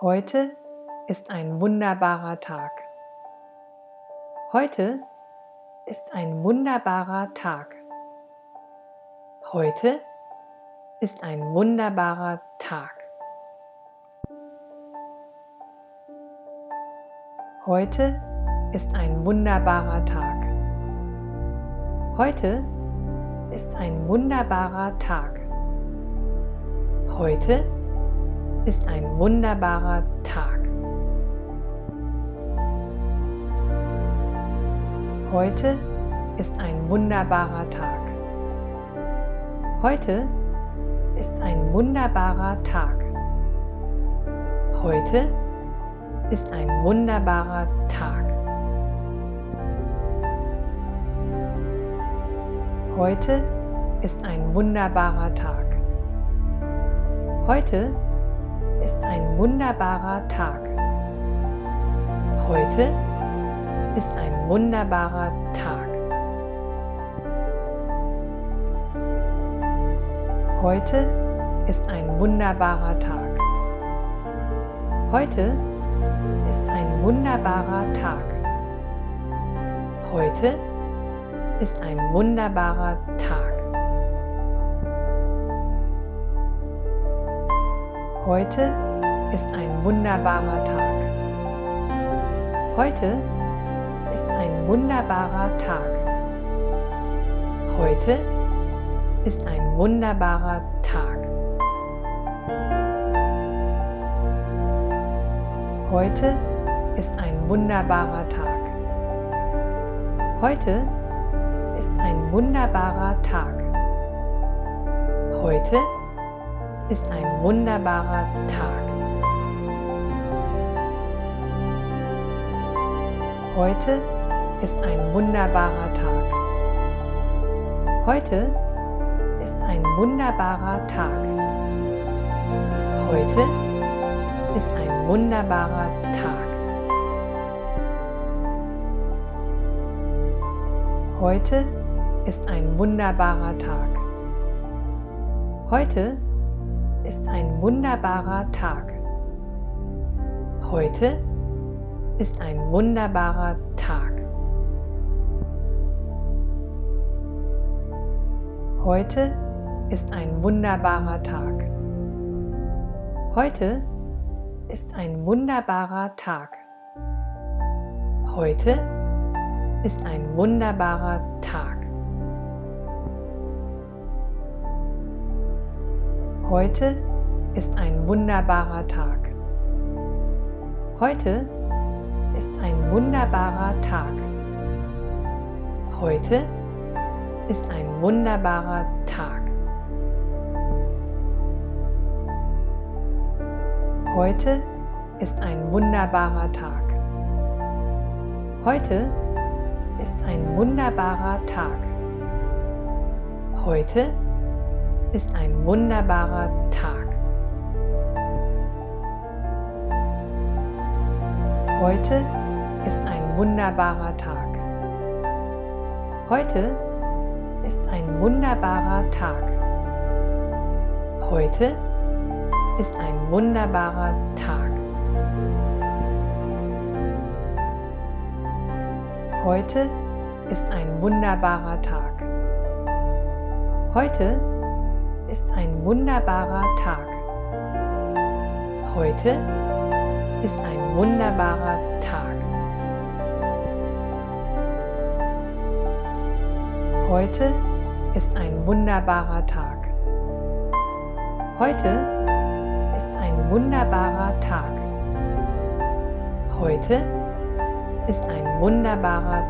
Heute ist ein wunderbarer Tag. Heute ist ein wunderbarer Tag. Heute ist ein wunderbarer Tag. Heute ist ein wunderbarer Tag. Heute ist ein wunderbarer Tag. Heute ist ein wunderbarer Tag. Heute ist ein wunderbarer Tag. Heute ist ein wunderbarer Tag. Heute ist ein wunderbarer Tag. Heute ist ein wunderbarer Tag. Heute ist ein wunderbarer Tag. Heute ist ein wunderbarer Tag. Heute ist ein wunderbarer Tag. Heute ist ein wunderbarer Tag. Heute ist ein wunderbarer Tag. Heute ist ein wunderbarer Tag. Heute ist ein wunderbarer Tag. Heute ist ein wunderbarer Tag. Heute ist ein wunderbarer Tag. Heute ist ein wunderbarer Tag. Heute ist ein wunderbarer Tag. Heute ist ein wunderbarer Tag. Heute ist ein wunderbarer Tag. Heute ist ein wunderbarer Tag. Heute ist ein wunderbarer Tag. Heute ist ein wunderbarer Tag. Heute ist ein wunderbarer Tag. Heute ist ein wunderbarer Tag. Heute ist ein wunderbarer Tag. Heute ist ein wunderbarer Tag. Heute ist ein wunderbarer Tag. Heute ist ein wunderbarer Tag. Heute ist ein wunderbarer Tag. Heute ist ein wunderbarer Tag. Heute ist ein wunderbarer Tag. Heute ist ein wunderbarer Tag. Heute ist ein wunderbarer Tag. Heute ist ein wunderbarer Tag. Heute ist ein wunderbarer Tag. Heute ist ein wunderbarer Tag. Heute ist ein wunderbarer Tag. Heute ist ein wunderbarer Tag. Heute ist ein wunderbarer Tag. Heute ist ein wunderbarer Tag. Heute ist ein wunderbarer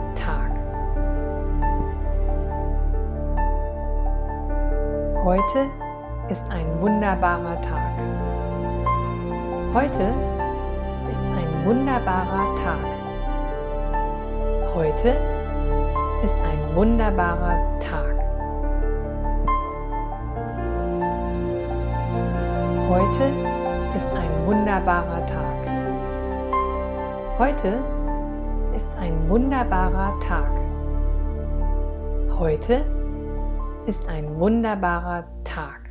Heute ist ein wunderbarer Tag. Heute ist ein wunderbarer Tag. Heute ist ein wunderbarer Tag. Heute ist ein wunderbarer Tag. Heute ist ein wunderbarer Tag. Heute ist ein wunderbarer Tag.